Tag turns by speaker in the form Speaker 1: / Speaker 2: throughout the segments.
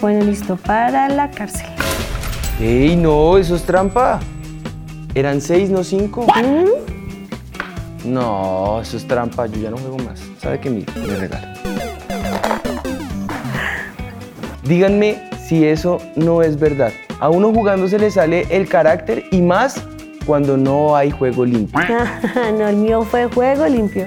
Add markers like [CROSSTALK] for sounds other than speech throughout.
Speaker 1: Bueno, listo para la cárcel.
Speaker 2: ¡Ey, no! Eso es trampa. Eran seis, no cinco. No, eso es trampa. Yo ya no juego más. ¿Sabe qué? Me, me regalo. Díganme si eso no es verdad. A uno jugando se le sale el carácter y más cuando no hay juego limpio. [LAUGHS]
Speaker 1: no, el mío fue juego limpio.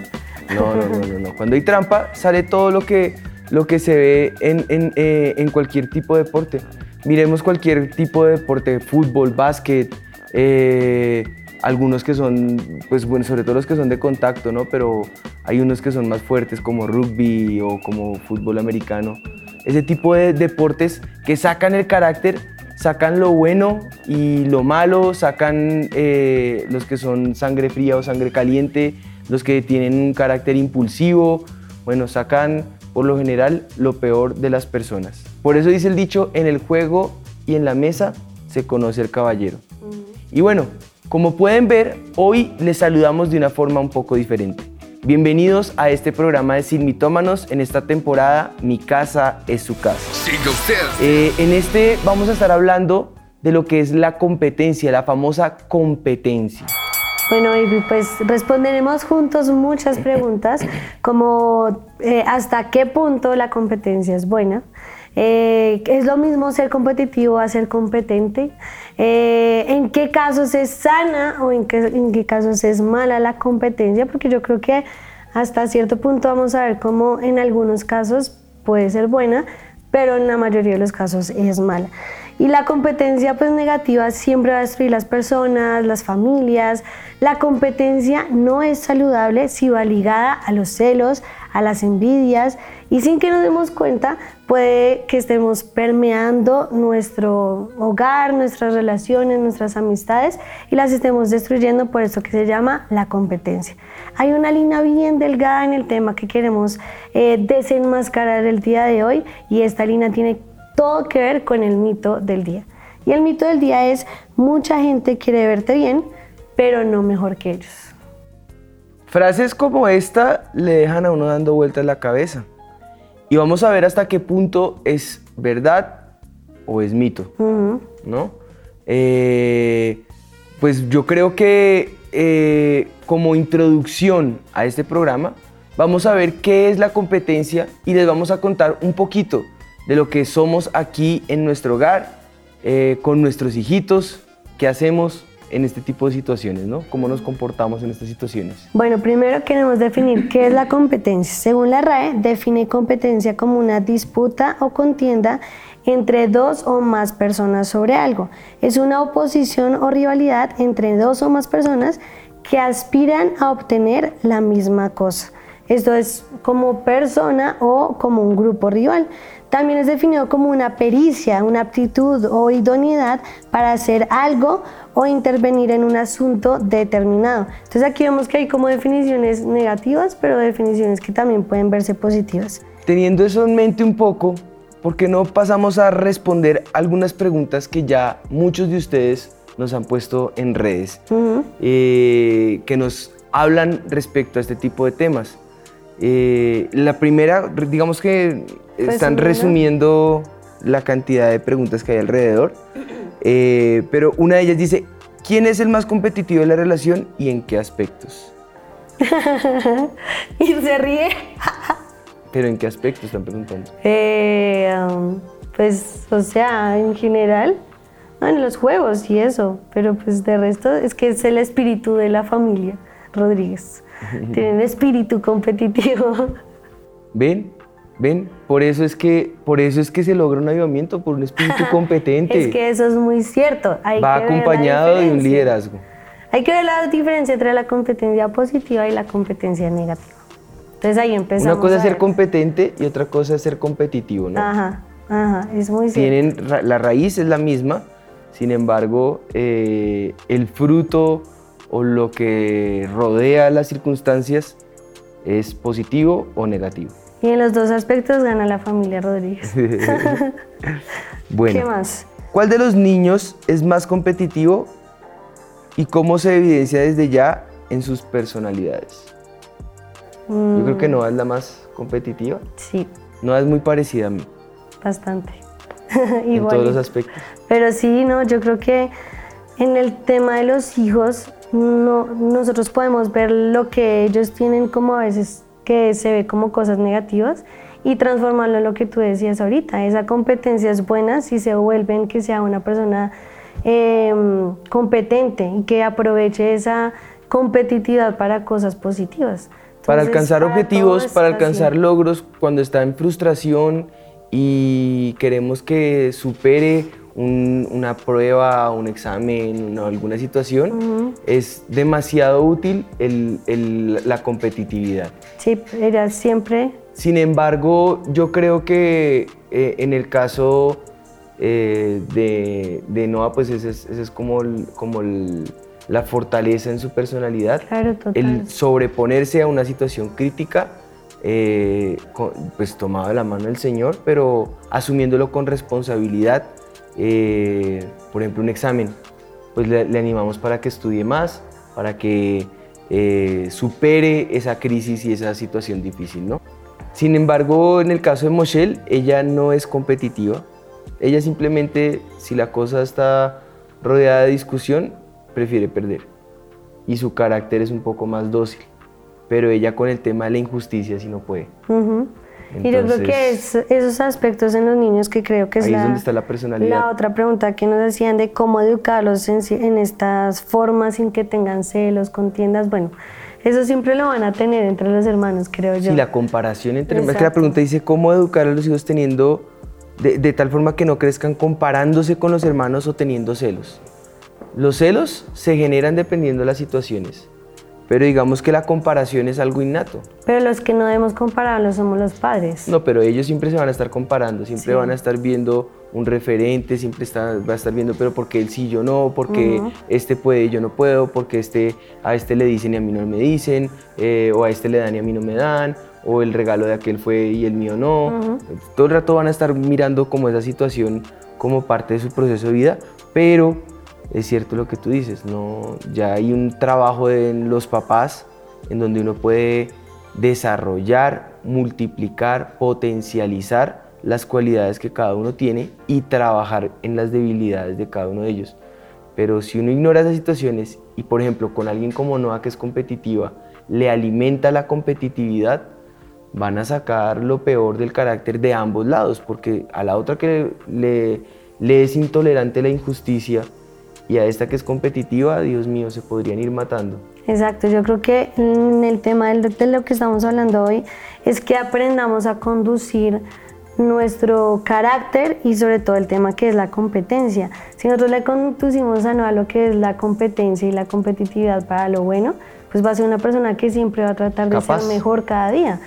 Speaker 2: No, no, no, no, no. Cuando hay trampa sale todo lo que, lo que se ve en, en, eh, en cualquier tipo de deporte. Miremos cualquier tipo de deporte, fútbol, básquet, eh, algunos que son, pues bueno, sobre todo los que son de contacto, ¿no? Pero hay unos que son más fuertes como rugby o como fútbol americano. Ese tipo de deportes que sacan el carácter, sacan lo bueno y lo malo, sacan eh, los que son sangre fría o sangre caliente, los que tienen un carácter impulsivo, bueno, sacan por lo general lo peor de las personas. Por eso dice el dicho, en el juego y en la mesa se conoce el caballero. Y bueno, como pueden ver, hoy les saludamos de una forma un poco diferente. Bienvenidos a este programa de Sin Mitómanos en esta temporada Mi casa es su casa.
Speaker 3: Siga usted.
Speaker 2: Eh, en este vamos a estar hablando de lo que es la competencia, la famosa competencia.
Speaker 1: Bueno, y pues responderemos juntos muchas preguntas, como eh, hasta qué punto la competencia es buena. Eh, ¿Es lo mismo ser competitivo a ser competente? Eh, ¿En qué casos es sana o en qué, en qué casos es mala la competencia? Porque yo creo que hasta cierto punto vamos a ver cómo en algunos casos puede ser buena, pero en la mayoría de los casos es mala. Y la competencia pues negativa siempre va a destruir las personas, las familias. La competencia no es saludable si va ligada a los celos, a las envidias y sin que nos demos cuenta puede que estemos permeando nuestro hogar, nuestras relaciones, nuestras amistades y las estemos destruyendo por eso que se llama la competencia. Hay una línea bien delgada en el tema que queremos eh, desenmascarar el día de hoy y esta línea tiene todo que ver con el mito del día. Y el mito del día es mucha gente quiere verte bien, pero no mejor que ellos.
Speaker 2: Frases como esta le dejan a uno dando vueltas la cabeza. Y vamos a ver hasta qué punto es verdad o es mito, ¿no? Eh, pues yo creo que eh, como introducción a este programa, vamos a ver qué es la competencia y les vamos a contar un poquito de lo que somos aquí en nuestro hogar, eh, con nuestros hijitos, qué hacemos en este tipo de situaciones, ¿no? ¿Cómo nos comportamos en estas situaciones?
Speaker 1: Bueno, primero queremos definir qué es la competencia. Según la RAE, define competencia como una disputa o contienda entre dos o más personas sobre algo. Es una oposición o rivalidad entre dos o más personas que aspiran a obtener la misma cosa. Esto es como persona o como un grupo rival. También es definido como una pericia, una aptitud o idoneidad para hacer algo o intervenir en un asunto determinado. Entonces aquí vemos que hay como definiciones negativas, pero definiciones que también pueden verse positivas.
Speaker 2: Teniendo eso en mente un poco, ¿por qué no pasamos a responder algunas preguntas que ya muchos de ustedes nos han puesto en redes, eh, que nos hablan respecto a este tipo de temas? Eh, la primera, digamos que están resumiendo la cantidad de preguntas que hay alrededor, [CLEARS THROAT] eh, pero una de ellas dice, ¿quién es el más competitivo de la relación y en qué aspectos? [LAUGHS]
Speaker 1: y se ríe.
Speaker 2: ¿Pero en qué aspectos están preguntando?
Speaker 1: Eh, um, pues, o sea, en general, en los juegos y eso, pero pues de resto es que es el espíritu de la familia Rodríguez. [LAUGHS] Tienen espíritu competitivo.
Speaker 2: ¿Ven? ¿Ven? Por eso es que, por eso es que se logra un avivamiento, por un espíritu [LAUGHS] competente.
Speaker 1: es que eso es muy cierto.
Speaker 2: Va acompañado de un liderazgo.
Speaker 1: Hay que ver la diferencia entre la competencia positiva y la competencia negativa. Entonces ahí empezamos.
Speaker 2: Una cosa es ser competente y otra cosa es ser competitivo, ¿no?
Speaker 1: Ajá, ajá, es muy cierto.
Speaker 2: Tienen, la raíz es la misma, sin embargo, eh, el fruto o lo que rodea las circunstancias es positivo o negativo.
Speaker 1: Y en los dos aspectos gana la familia Rodríguez. [LAUGHS]
Speaker 2: bueno,
Speaker 1: ¿Qué más?
Speaker 2: ¿cuál de los niños es más competitivo y cómo se evidencia desde ya en sus personalidades? Yo creo que Noah es la más competitiva.
Speaker 1: Sí,
Speaker 2: Noah es muy parecida a mí
Speaker 1: bastante.
Speaker 2: en [LAUGHS]
Speaker 1: Igual.
Speaker 2: todos los aspectos.
Speaker 1: Pero sí, no, yo creo que en el tema de los hijos, no, nosotros podemos ver lo que ellos tienen como a veces que se ve como cosas negativas y transformarlo en lo que tú decías ahorita. Esa competencia es buena si se vuelven que sea una persona eh, competente y que aproveche esa competitividad para cosas positivas.
Speaker 2: para alcanzar
Speaker 1: para
Speaker 2: objetivos, para alcanzar
Speaker 1: así.
Speaker 2: logros, cuando está en frustración y queremos que supere un- una prueba, un examen, una- alguna situación, es demasiado útil el- el- la competitividad.
Speaker 1: Sí, era siempre
Speaker 2: Sin embargo, yo creo que eh, en el caso eh, de, de Noah, pues ese es, ese es como, el- como el- la fortaleza en su personalidad
Speaker 1: Claro, total.
Speaker 2: el sobreponerse a una situación crítica, eh, con- pues tomado de la mano del Señor, pero asumiéndolo con responsabilidad. Eh, por ejemplo, un examen, pues le, animamos para que estudie más, para que eh, supere esa crisis y esa situación difícil, ¿no? Sin embargo, en el caso de Moshel, ella no es competitiva. Ella simplemente, si la cosa está rodeada de discusión, prefiere perder y su carácter es un poco más dócil. Pero ella con el tema de la injusticia sí no puede.
Speaker 1: Ujú. y yo creo que es, esos aspectos en los niños que creo que es,
Speaker 2: Ahí es
Speaker 1: la,
Speaker 2: donde está la personalidad.
Speaker 1: la otra pregunta que nos decían de cómo educarlos en, en estas formas sin que tengan celos, contiendas. Bueno, eso siempre lo van a tener entre los hermanos, creo yo.
Speaker 2: Sí, la comparación entre... Es que la pregunta dice, ¿cómo educar a los hijos teniendo... De, de tal forma que no crezcan comparándose con los hermanos o teniendo celos? Los celos se generan dependiendo de las situaciones. Pero digamos que la comparación es algo innato.
Speaker 1: Pero los que no debemos compararlos somos los padres.
Speaker 2: No, pero ellos siempre se van a estar comparando, siempre
Speaker 1: Sí.
Speaker 2: van a estar viendo un referente, siempre está, va a estar viendo, pero porque él sí, yo no, porque este puede y yo no puedo, porque este, a este le dicen y a mí no me dicen, eh, o a este le dan y a mí no me dan, o el regalo de aquel fue y el mío no. Todo el rato van a estar mirando como esa situación como parte de su proceso de vida, pero es cierto lo que tú dices, no, ya hay un trabajo en los papás en donde uno puede desarrollar, multiplicar, potencializar las cualidades que cada uno tiene y trabajar en las debilidades de cada uno de ellos. Pero si uno ignora esas situaciones y por ejemplo con alguien como Noah que es competitiva, le alimenta la competitividad, van a sacar lo peor del carácter de ambos lados, porque a la otra que le, le es intolerante la injusticia y a esta que es competitiva, Dios mío, se podrían ir matando.
Speaker 1: Exacto, yo creo que en el tema del- de lo que estamos hablando hoy es que aprendamos a conducir nuestro carácter y sobre todo el tema que es la competencia. Si nosotros le conducimos a no a lo que es la competencia y la competitividad para lo bueno, pues va a ser una persona que siempre va a tratar de
Speaker 2: Capaz.
Speaker 1: ser mejor cada día.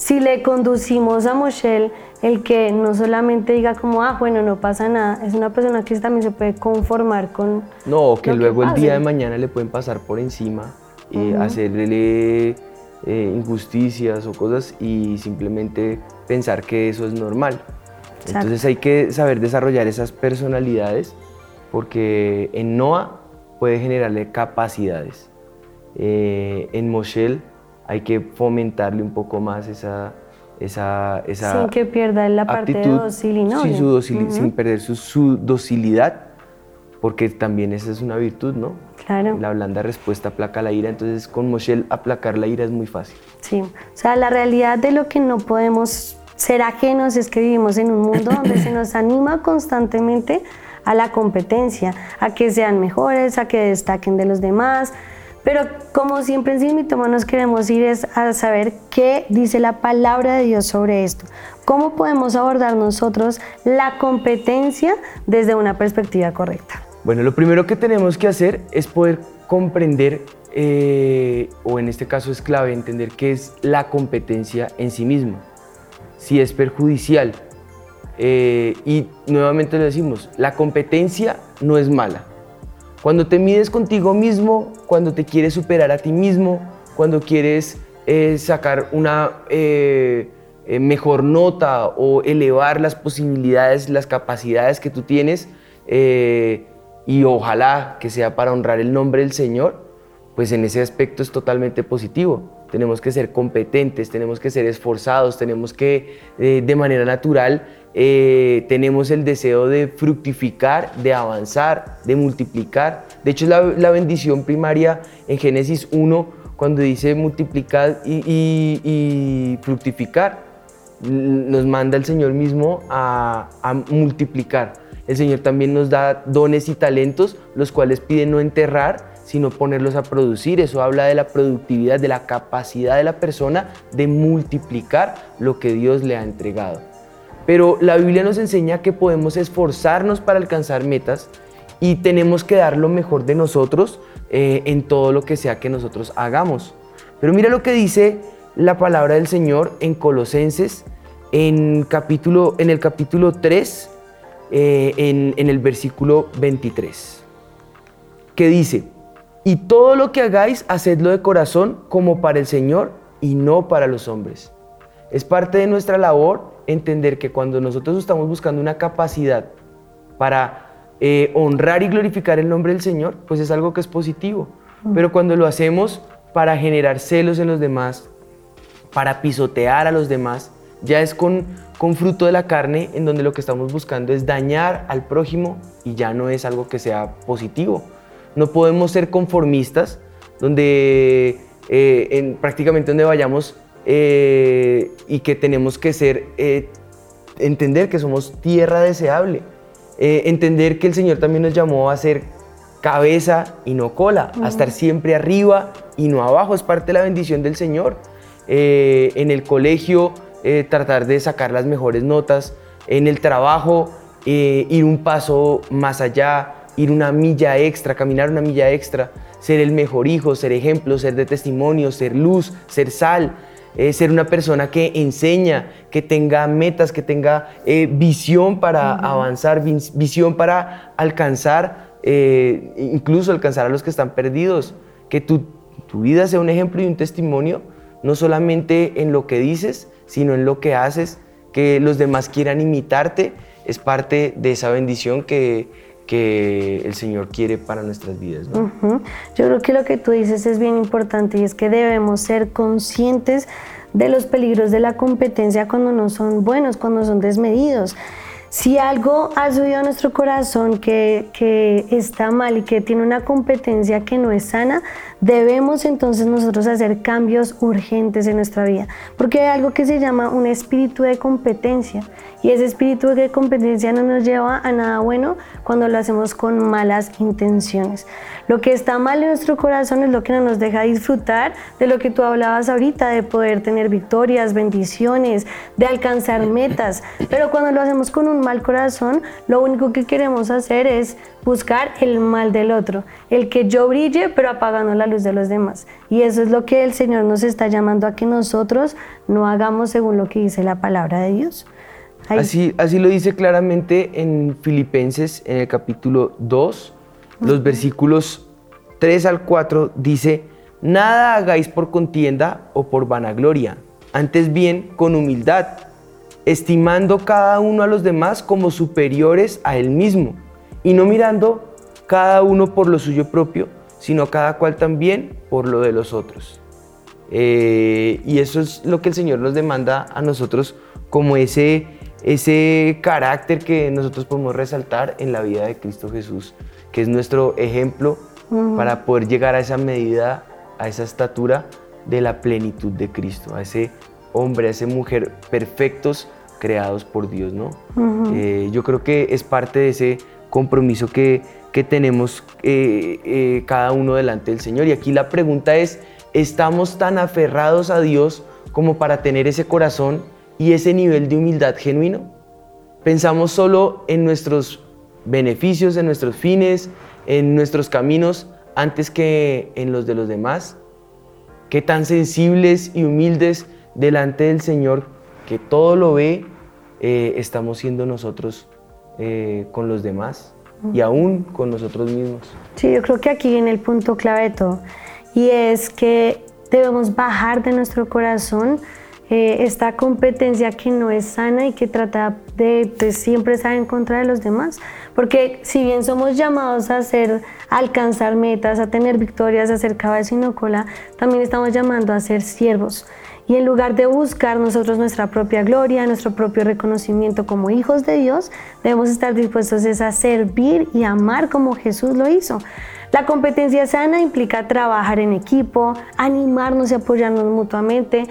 Speaker 1: Si le conducimos a Moshel, el que no solamente diga como, ah, bueno, no pasa nada, es una persona que también se puede conformar con...
Speaker 2: No, que luego el día de mañana le pueden pasar por encima, eh, hacerle eh, injusticias o cosas y simplemente pensar que eso es normal. Entonces hay que saber desarrollar esas personalidades porque en Noah puede generarle capacidades. Eh, en Moshel hay que fomentarle un poco más esa, esa, esa
Speaker 1: Sin que pierda la parte de
Speaker 2: actitud,
Speaker 1: dócil y noble.
Speaker 2: sí, su docili- sin perder su, su docilidad, porque también esa es una virtud, ¿no?
Speaker 1: Claro.
Speaker 2: La blanda respuesta aplaca la ira, entonces con Moshel aplacar la ira es muy fácil.
Speaker 1: Sí, o sea, la realidad de lo que no podemos ser ajenos es que vivimos en un mundo donde se nos anima constantemente a la competencia, a que sean mejores, a que destaquen de los demás. Pero como siempre en Sin Toma nos queremos ir es a saber qué dice la palabra de Dios sobre esto. ¿Cómo podemos abordar nosotros la competencia desde una perspectiva correcta?
Speaker 2: Bueno, lo primero que tenemos que hacer es poder comprender eh, o en este caso es clave entender qué es la competencia en sí mismo, si es perjudicial. Eh, y nuevamente lo decimos, la competencia no es mala. Cuando te mides contigo mismo, cuando te quieres superar a ti mismo, cuando quieres eh, sacar una mejor nota o elevar las posibilidades, las capacidades que tú tienes, y ojalá que sea para honrar el nombre del Señor, pues en ese aspecto es totalmente positivo. Tenemos que ser competentes, tenemos que ser esforzados, tenemos que eh, de manera natural, eh, tenemos el deseo de fructificar, de avanzar, de multiplicar. De hecho, la, la bendición primaria en Génesis 1, cuando dice multiplicar y, fructificar, nos manda el Señor mismo a, a multiplicar. El Señor también nos da dones y talentos, los cuales pide no enterrar, sino ponerlos a producir. Eso habla de la productividad, de la capacidad de la persona de multiplicar lo que Dios le ha entregado. Pero la Biblia nos enseña que podemos esforzarnos para alcanzar metas y tenemos que dar lo mejor de nosotros eh, en todo lo que sea que nosotros hagamos. Pero mira lo que dice la palabra del Señor en Colosenses, en, capítulo, en el capítulo 3, eh, en, en el versículo 23, que dice, y todo lo que hagáis, hacedlo de corazón como para el Señor y no para los hombres. Es parte de nuestra labor entender que cuando nosotros estamos buscando una capacidad para eh, honrar y glorificar el nombre del Señor, pues es algo que es positivo. Pero cuando lo hacemos para generar celos en los demás, para pisotear a los demás, ya es con, con fruto de la carne en donde lo que estamos buscando es dañar al prójimo y ya no es algo que sea positivo. No podemos ser conformistas, donde eh, en, prácticamente donde vayamos eh, y que tenemos que ser, eh, entender que somos tierra deseable, entender que el Señor también nos llamó a ser cabeza y no cola, a estar siempre arriba y no abajo, es parte de la bendición del Señor. en el colegio, tratar de sacar las mejores notas, en el trabajo, ir un paso más allá, ir una milla extra, caminar una milla extra, ser el mejor hijo, ser ejemplo, ser de testimonio, ser luz, ser sal, eh, ser una persona que enseña, que tenga metas, que tenga eh, visión para avanzar, visión para alcanzar, eh, incluso alcanzar a los que están perdidos, que tu, tu vida sea un ejemplo y un testimonio, no solamente en lo que dices, sino en lo que haces, que los demás quieran imitarte, es parte de esa bendición que, que el Señor quiere para nuestras vidas.
Speaker 1: Yo creo que lo que tú dices es bien importante y es que debemos ser conscientes de los peligros de la competencia cuando no son buenos, cuando son desmedidos. Si algo ha subido a nuestro corazón que, que, está mal y que tiene una competencia que no es sana, debemos entonces nosotros hacer cambios urgentes en nuestra vida, porque hay algo que se llama un espíritu de competencia y ese espíritu de competencia no nos lleva a nada bueno cuando lo hacemos con malas intenciones. Lo que está mal en nuestro corazón es lo que no nos deja disfrutar de lo que tú hablabas ahorita, de poder tener victorias, bendiciones, de alcanzar metas. Pero cuando lo hacemos con un mal corazón, lo único que queremos hacer es buscar el mal del otro, el que yo brille pero apagando la luz de los demás. Y eso es lo que el Señor nos está llamando a que nosotros no hagamos según lo que dice la palabra de Dios.
Speaker 2: Así, así lo dice claramente en Filipenses en el capítulo 2 los versículos 3 al 4 dice, nada hagáis por contienda o por vanagloria, antes bien con humildad, estimando cada uno a los demás como superiores a él mismo, y no mirando cada uno por lo suyo propio, sino cada cual también por lo de los otros. Eh, y eso es lo que el Señor nos demanda a nosotros como ese, ese carácter que nosotros podemos resaltar en la vida de Cristo Jesús que es nuestro ejemplo para poder llegar a esa medida, a esa estatura de la plenitud de Cristo, a ese hombre, a esa mujer perfectos creados por Dios, ¿no? Eh, yo creo que es parte de ese compromiso que, que tenemos eh, eh, cada uno delante del Señor. Y aquí la pregunta es, ¿estamos tan aferrados a Dios como para tener ese corazón y ese nivel de humildad genuino? ¿Pensamos solo en nuestros beneficios, en nuestros fines, en nuestros caminos, antes que en los de los demás? ¿Qué tan sensibles y humildes delante del Señor, que todo lo ve, eh, estamos siendo nosotros eh, con los demás y aún con nosotros mismos?
Speaker 1: Sí, yo creo que aquí viene el punto clave de todo y es que debemos bajar de nuestro corazón eh, esta competencia que no es sana y que trata de, siempre estar en contra de los demás. Porque si bien somos llamados a hacer, alcanzar metas, a tener victorias, a ser cabeza y no cola, también estamos llamando a ser siervos. Y en lugar de buscar nosotros nuestra propia gloria, nuestro propio reconocimiento como hijos de Dios, debemos estar dispuestos a servir y amar como Jesús lo hizo. La competencia sana implica trabajar en equipo, animarnos y apoyarnos mutuamente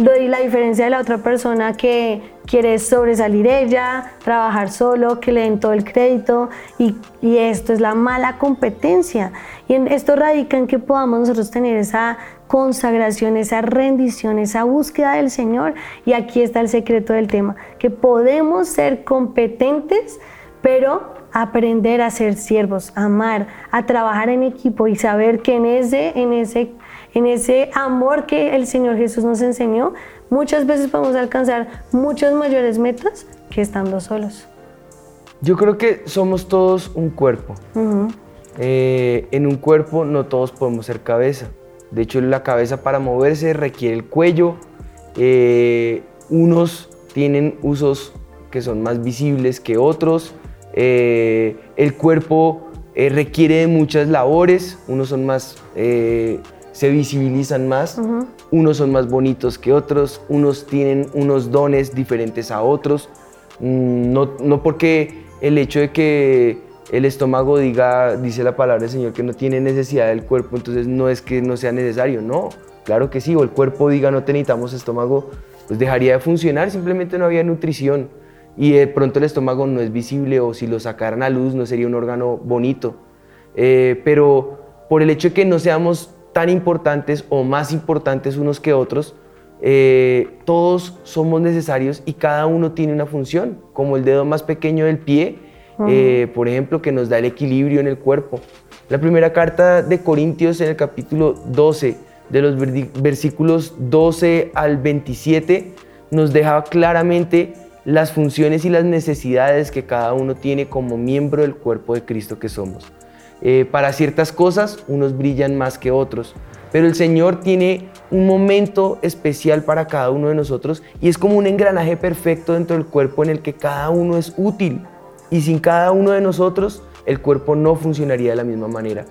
Speaker 1: y la diferencia de la otra persona que quiere sobresalir ella, trabajar solo, que le den todo el crédito y, y, esto es la mala competencia. Y en esto radica en que podamos nosotros tener esa consagración, esa rendición, esa búsqueda del Señor. Y aquí está el secreto del tema, que podemos ser competentes, pero aprender a ser siervos, amar, a trabajar en equipo y saber que en ese, en ese en ese amor que el Señor Jesús nos enseñó, muchas veces podemos alcanzar muchas mayores metas que estando solos.
Speaker 2: Yo creo que somos todos un cuerpo. Eh, en un cuerpo no todos podemos ser cabeza. De hecho, la cabeza para moverse requiere el cuello. Eh, unos tienen usos que son más visibles que otros. Eh, el cuerpo requiere de muchas labores. Unos son más se visibilizan más, unos son más bonitos que otros, unos tienen unos dones diferentes a otros, mm, no, no porque el hecho de que el estómago diga, dice la palabra del Señor, que no tiene necesidad del cuerpo, entonces no es que no sea necesario, no, claro que sí, o el cuerpo diga no necesitamos estómago, pues dejaría de funcionar, simplemente no había nutrición. Y de pronto el estómago no es visible o si lo sacaran a luz no sería un órgano bonito, eh, pero por el hecho de que no seamos tan importantes o más importantes unos que otros, eh, todos somos necesarios y cada uno tiene una función, como el dedo más pequeño del pie, eh, por ejemplo, que nos da el equilibrio en el cuerpo. La primera carta de Corintios en el capítulo 12, de los versículos 12 al 27, nos deja claramente las funciones y las necesidades que cada uno tiene como miembro del cuerpo de Cristo que somos. Eh, para ciertas cosas unos brillan más que otros, pero el Señor tiene un momento especial para cada uno de nosotros y es como un engranaje perfecto dentro del cuerpo en el que cada uno es útil y sin cada uno de nosotros el cuerpo no funcionaría de la misma manera.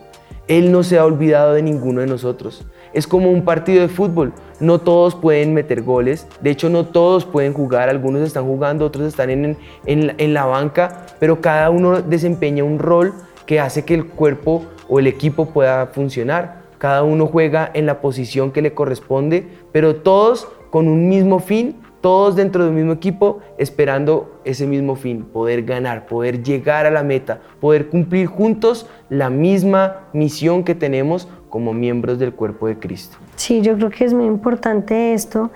Speaker 2: Él no se ha olvidado de ninguno de nosotros. Es como un partido de fútbol. No todos pueden meter goles. De hecho, no todos pueden jugar. Algunos están jugando, otros están en, en la banca. Pero cada uno desempeña un rol que hace que el cuerpo o el equipo pueda funcionar. Cada uno juega en la posición que le corresponde, pero todos con un mismo fin, todos dentro de un mismo equipo, esperando ese mismo fin, poder ganar, poder llegar a la meta, poder cumplir juntos la misma misión que tenemos como miembros del cuerpo de Cristo.
Speaker 1: Sí, yo creo que es muy importante esto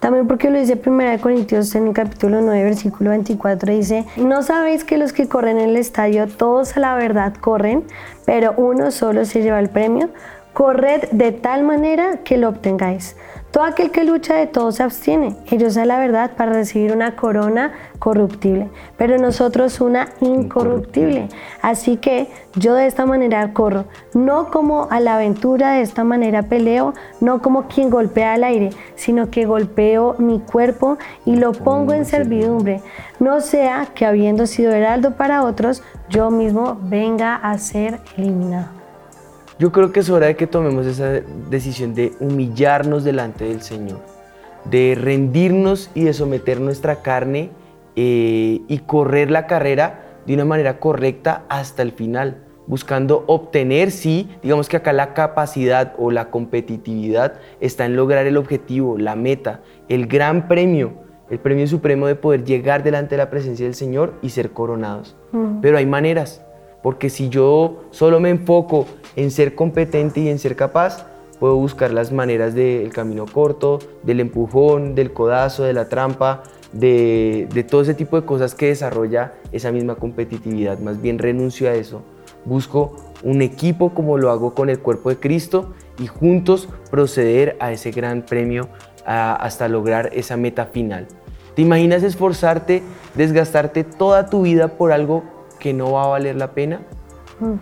Speaker 1: también porque lo dice 1 Corintios en el capítulo 9, versículo 24, dice, no sabéis que los que corren en el estadio, todos a la verdad corren, pero uno solo se lleva el premio. Corred de tal manera que lo obtengáis. Todo aquel que lucha de todo se abstiene. Ellos a la verdad para recibir una corona corruptible, pero nosotros una incorruptible. Así que yo de esta manera corro, no como a la aventura, de esta manera peleo, no como quien golpea al aire, sino que golpeo mi cuerpo y lo pongo en servidumbre. No sea que habiendo sido heraldo para otros, yo mismo venga a ser eliminado.
Speaker 2: Yo creo que es hora de que tomemos esa decisión de humillarnos delante del Señor, de rendirnos y de someter nuestra carne eh, y correr la carrera de una manera correcta hasta el final, buscando obtener, sí, digamos que acá la capacidad o la competitividad está en lograr el objetivo, la meta, el gran premio, el premio supremo de poder llegar delante de la presencia del Señor y ser coronados. Pero hay maneras, porque si yo solo me enfoco en ser competente y en ser capaz, puedo buscar las maneras del camino corto, del empujón, del codazo, de la trampa, de, todo ese tipo de cosas que desarrolla esa misma competitividad. Más bien renuncio a eso busco un equipo como lo hago con el cuerpo de Cristo y juntos proceder a ese gran premio hasta lograr esa meta final. ¿Te imaginas esforzarte, desgastarte toda tu vida por algo que no va a valer la pena? Mm.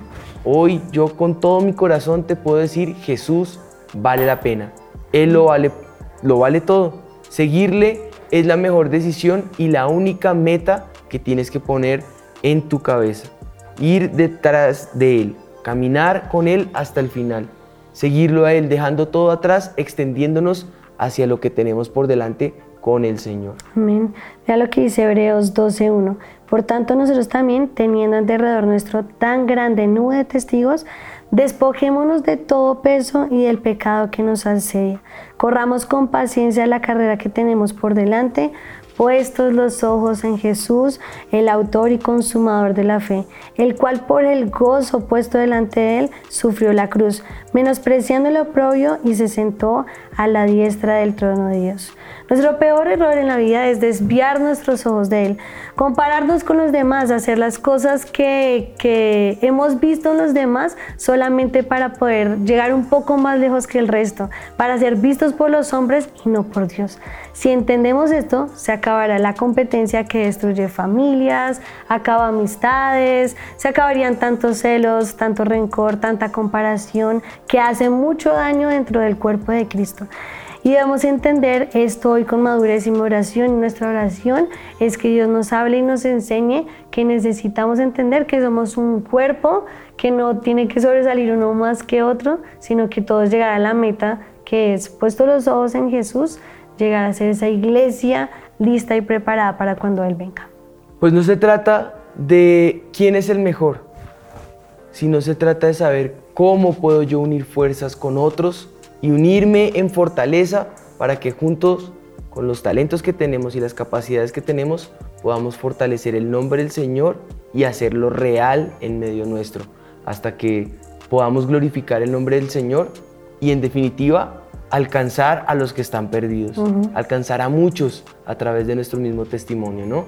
Speaker 2: Hoy yo con todo mi corazón te puedo decir, Jesús vale la pena. Él lo vale, lo vale todo. Seguirle es la mejor decisión y la única meta que tienes que poner en tu cabeza. Ir detrás de Él, caminar con Él hasta el final. Seguirlo a Él, dejando todo atrás, extendiéndonos hacia lo que tenemos por delante con el Señor.
Speaker 1: Amén. Vea lo que dice Hebreos 12.1. Por tanto, nosotros también, teniendo alrededor nuestro tan grande nube de testigos, despojémonos de todo peso y del pecado que nos asedia. Corramos con paciencia la carrera que tenemos por delante, puestos los ojos en Jesús, el autor y consumador de la fe, el cual por el gozo puesto delante de él sufrió la cruz, menospreciando el oprobio y se sentó a la diestra del trono de Dios. Nuestro peor error en la vida es desviar nuestros ojos de Él, compararnos con los demás, hacer las cosas que, que hemos visto en los demás solamente para poder llegar un poco más lejos que el resto, para ser vistos por los hombres y no por Dios. Si entendemos esto, se acabará la competencia que destruye familias, acaba amistades, se acabarían tantos celos, tanto rencor, tanta comparación que hace mucho daño dentro del cuerpo de Cristo. Y debemos entender esto hoy con madurez y oración. Nuestra oración es que Dios nos hable y nos enseñe que necesitamos entender que somos un cuerpo, que no tiene que sobresalir uno más que otro, sino que todos llegar a la meta que es puesto los ojos en Jesús, llegar a ser esa iglesia lista y preparada para cuando Él venga.
Speaker 2: Pues no se trata de quién es el mejor, sino se trata de saber cómo puedo yo unir fuerzas con otros y unirme en fortaleza para que juntos, con los talentos que tenemos y las capacidades que tenemos, podamos fortalecer el nombre del Señor y hacerlo real en medio nuestro, hasta que podamos glorificar el nombre del Señor y en definitiva alcanzar a los que están perdidos, alcanzar a muchos a través de nuestro mismo testimonio, ¿no?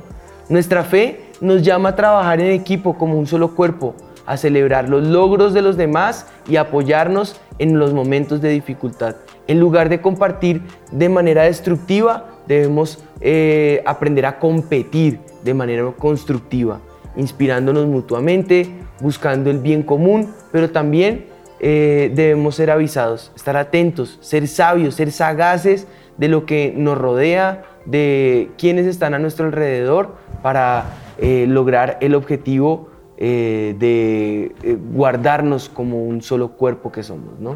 Speaker 2: Nuestra fe nos llama a trabajar en equipo como un solo cuerpo, a celebrar los logros de los demás y apoyarnos en los momentos de dificultad. En lugar de compartir de manera destructiva, debemos eh, aprender a competir de manera constructiva, inspirándonos mutuamente, buscando el bien común, pero también eh, debemos ser avisados, estar atentos, ser sabios, ser sagaces de lo que nos rodea, de quienes están a nuestro alrededor para eh, lograr el objetivo eh, de eh, guardarnos como un solo cuerpo que somos, ¿no?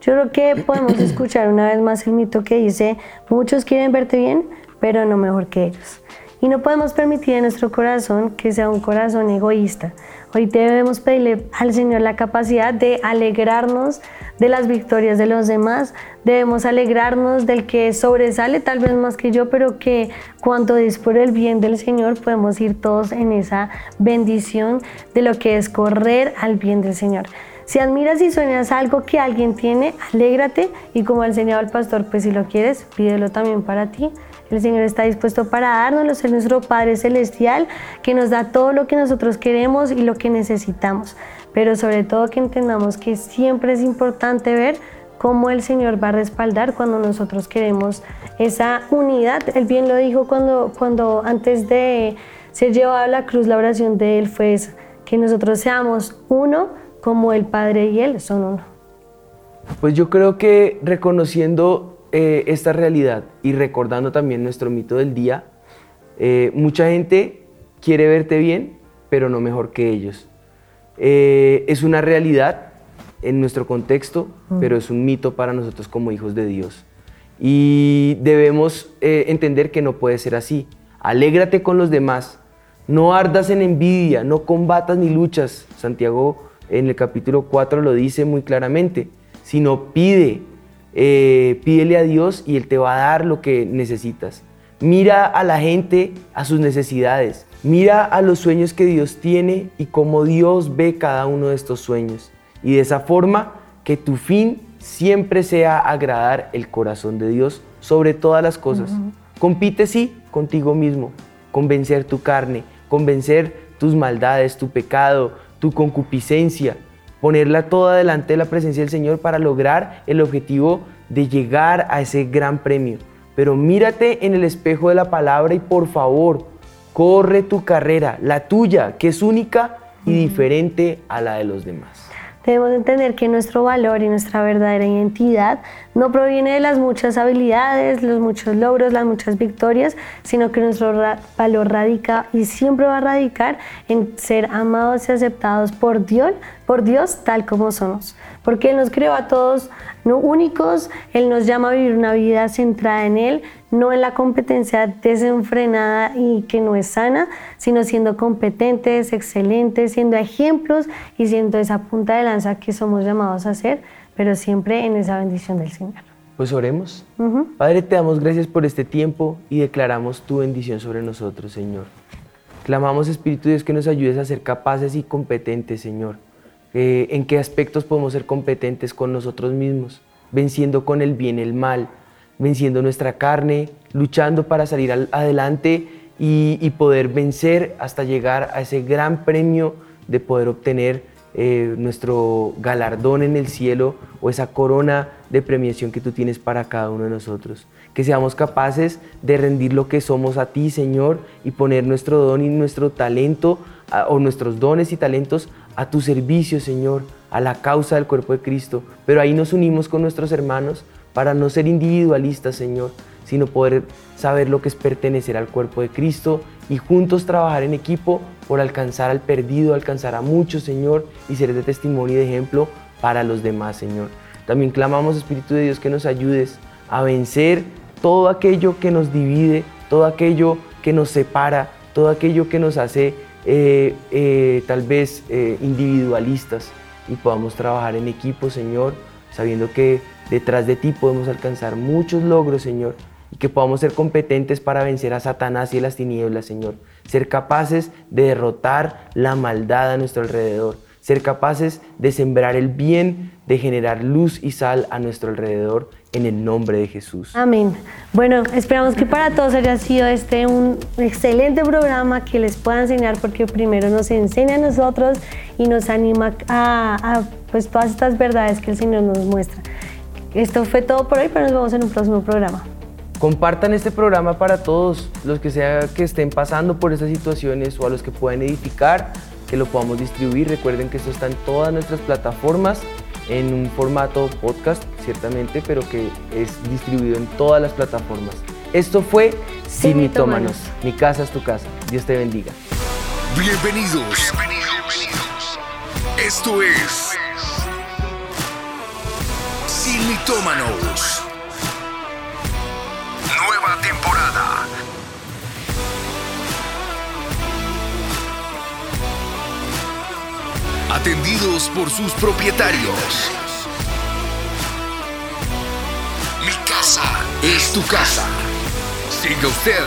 Speaker 1: Yo creo que podemos [CLEARS THROAT] escuchar una vez más el mito que dice, muchos quieren verte bien, pero no mejor que ellos. Y no podemos permitir en nuestro corazón que sea un corazón egoísta. Hoy debemos pedirle al Señor la capacidad de alegrarnos de las victorias de los demás. Debemos alegrarnos del que sobresale tal vez más que yo, pero que cuando es por el bien del Señor podemos ir todos en esa bendición de lo que es correr al bien del Señor. Si admiras y sueñas algo que alguien tiene, alégrate y como ha enseñado el pastor, pues si lo quieres, pídelo también para ti. El Señor está dispuesto para darnos, es nuestro Padre Celestial que nos da todo lo que nosotros queremos y lo que necesitamos. Pero sobre todo que entendamos que siempre es importante ver cómo el Señor va a respaldar cuando nosotros queremos esa unidad. Él bien lo dijo cuando, cuando antes de ser llevado a la cruz, la oración de Él fue que nosotros seamos uno como el Padre y Él son uno.
Speaker 2: Pues yo creo que reconociendo eh, esta realidad y recordando también nuestro mito del día, eh, mucha gente quiere verte bien, pero no mejor que ellos. Eh, es una realidad en nuestro contexto, mm. pero es un mito para nosotros como hijos de Dios. Y debemos entender que no puede ser así. Alégrate con los demás, no ardas en envidia, no combatas ni luchas. Santiago en el capítulo 4 lo dice muy claramente, sino pide, eh, pídele a Dios y Él te va a dar lo que necesitas. Mira a la gente, a sus necesidades. Mira a los sueños que Dios tiene y cómo Dios ve cada uno de estos sueños. Y de esa forma que tu fin siempre sea agradar el corazón de Dios sobre todas las cosas. Compite sí contigo mismo, convencer tu carne, convencer tus maldades, tu pecado, tu concupiscencia, ponerla toda delante de la presencia del Señor para lograr el objetivo de llegar a ese gran premio. Pero mírate en el espejo de la palabra y por favor, corre tu carrera, la tuya, que es única y diferente a la de los demás.
Speaker 1: Debemos entender que nuestro valor y nuestra verdadera identidad no proviene de las muchas habilidades, los muchos logros, las muchas victorias, sino que nuestro valor radica y siempre va a radicar en ser amados y aceptados por Dios, por Dios tal como somos. Porque Él nos creó a todos no únicos, Él nos llama a vivir una vida centrada en Él, no en la competencia desenfrenada y que no es sana, sino siendo competentes, excelentes, siendo ejemplos y siendo esa punta de lanza que somos llamados a ser, pero siempre en esa bendición del Señor.
Speaker 2: Pues oremos. Padre, te damos gracias por este tiempo y declaramos tu bendición sobre nosotros, Señor. Clamamos, Espíritu Dios, que nos ayudes a ser capaces y competentes, Señor. Eh, ¿En qué aspectos podemos ser competentes con nosotros mismos? Venciendo con el bien el mal, venciendo nuestra carne, luchando para salir adelante y, poder vencer hasta llegar a ese gran premio de poder obtener eh, nuestro galardón en el cielo o esa corona de premiación que tú tienes para cada uno de nosotros. Que seamos capaces de rendir lo que somos a ti, Señor, y poner nuestro don y nuestro talento o nuestros dones y talentos a tu servicio, Señor, a la causa del cuerpo de Cristo. Pero ahí nos unimos con nuestros hermanos para no ser individualistas, Señor, sino poder saber lo que es pertenecer al cuerpo de Cristo y juntos trabajar en equipo por alcanzar al perdido, alcanzar a muchos, Señor, y ser de testimonio y de ejemplo para los demás, Señor. También clamamos, Espíritu de Dios, que nos ayudes a vencer todo aquello que nos divide, todo aquello que nos separa, todo aquello que nos hace eh, eh, tal vez eh, individualistas y podamos trabajar en equipo, Señor, sabiendo que detrás de ti podemos alcanzar muchos logros, Señor, y que podamos ser competentes para vencer a Satanás y las tinieblas, Señor. Ser capaces de derrotar la maldad a nuestro alrededor. Ser capaces de sembrar el bien, de generar luz y sal a nuestro alrededor en el nombre de Jesús.
Speaker 1: Amén. Bueno, esperamos que para todos haya sido este un excelente programa que les pueda enseñar porque primero nos enseña a nosotros y nos anima a, a pues todas estas verdades que el Señor nos muestra. Esto fue todo por hoy, pero nos vemos en un próximo programa.
Speaker 2: Compartan este programa para todos los que sea que estén pasando por estas situaciones o a los que puedan edificar, que lo podamos distribuir. Recuerden que esto está en todas nuestras plataformas, en un formato podcast, ciertamente, pero que es distribuido en todas las plataformas. Esto fue Sin Mitómanos. Mi casa es tu casa. Dios te bendiga.
Speaker 3: Bienvenidos. Bienvenidos. Esto es sin mitómanos. Atendidos por sus propietarios. Mi casa es tu casa. Siga usted